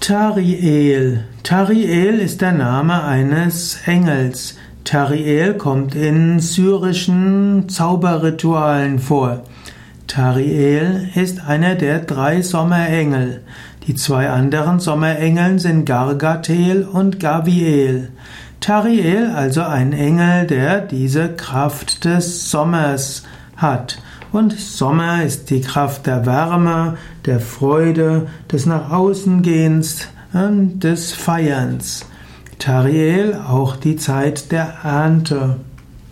Tariel. Tariel ist der Name eines Engels. Tariel kommt in syrischen Zauberritualen vor. Tariel ist einer der drei Sommerengel. Die zwei anderen Sommerengeln sind Gargatel und Gaviel. Tariel also ein Engel, der diese Kraft des Sommers hat. Und Sommer ist die Kraft der Wärme, der Freude, des nach außen gehens, des Feierns. Tariel auch die Zeit der Ernte.